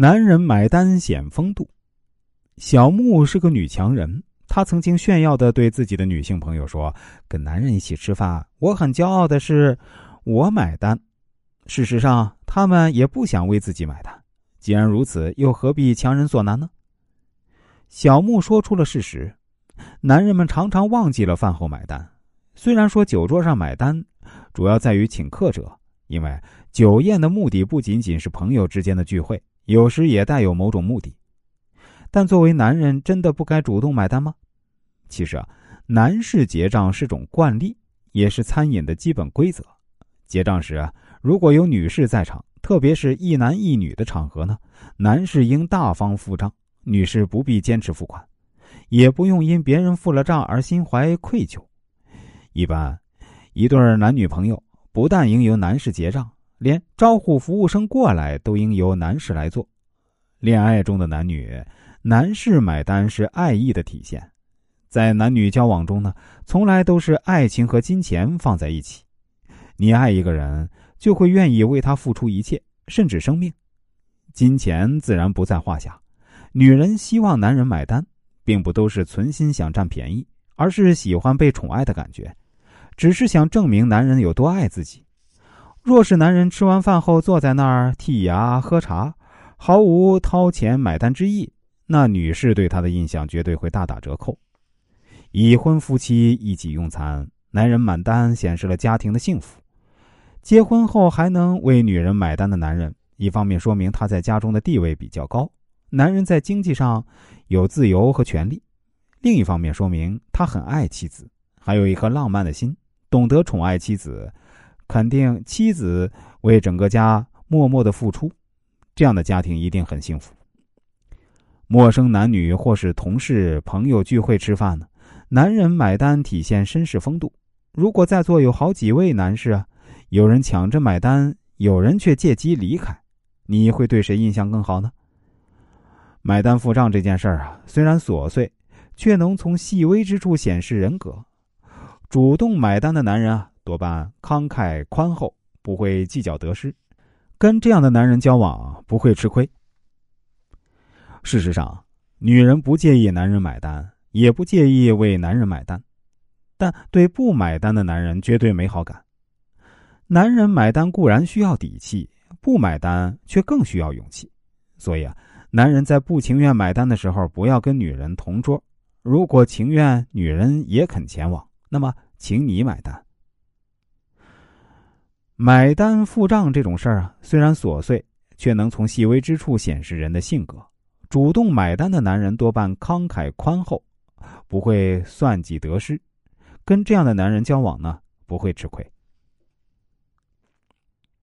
男人买单显风度。小木是个女强人，她曾经炫耀的对自己的女性朋友说：“跟男人一起吃饭，我很骄傲的是，我买单。”事实上，他们也不想为自己买单。既然如此，又何必强人所难呢？小木说出了事实：男人们常常忘记了饭后买单。虽然说酒桌上买单，主要在于请客者，因为酒宴的目的不仅仅是朋友之间的聚会，有时也带有某种目的。但作为男人，真的不该主动买单吗？其实啊，男士结账是种惯例，也是餐饮的基本规则。结账时啊，如果有女士在场，特别是一男一女的场合呢，男士应大方付账，女士不必坚持付款，也不用因别人付了账而心怀愧疚。一般，一对男女朋友不但应由男士结账，连招呼服务生过来都应由男士来做。恋爱中的男女，男士买单是爱意的体现。在男女交往中呢，从来都是爱情和金钱放在一起。你爱一个人，就会愿意为他付出一切，甚至生命。金钱自然不在话下。女人希望男人买单，并不都是存心想占便宜，而是喜欢被宠爱的感觉。只是想证明男人有多爱自己。若是男人吃完饭后坐在那儿剔牙喝茶，毫无掏钱买单之意，那女士对他的印象绝对会大打折扣。已婚夫妻一起用餐，男人买单显示了家庭的幸福。结婚后还能为女人买单的男人，一方面说明他在家中的地位比较高，男人在经济上有自由和权利；另一方面说明他很爱妻子，还有一颗浪漫的心。懂得宠爱妻子，肯定妻子为整个家默默的付出，这样的家庭一定很幸福。陌生男女或是同事朋友聚会吃饭呢，男人买单体现绅士风度。如果在座有好几位男士啊，有人抢着买单，有人却借机离开，你会对谁印象更好呢？买单付账这件事儿啊，虽然琐碎，却能从细微之处显示人格。主动买单的男人啊，多半慷慨宽厚，不会计较得失。跟这样的男人交往不会吃亏。事实上，女人不介意男人买单，也不介意为男人买单，但对不买单的男人绝对没好感。男人买单固然需要底气，不买单却更需要勇气。所以啊，男人在不情愿买单的时候，不要跟女人同桌；如果情愿，女人也肯前往。那么，请你买单。买单付账这种事儿啊，虽然琐碎，却能从细微之处显示人的性格。主动买单的男人多半慷慨宽厚，不会算计得失。跟这样的男人交往呢，不会吃亏。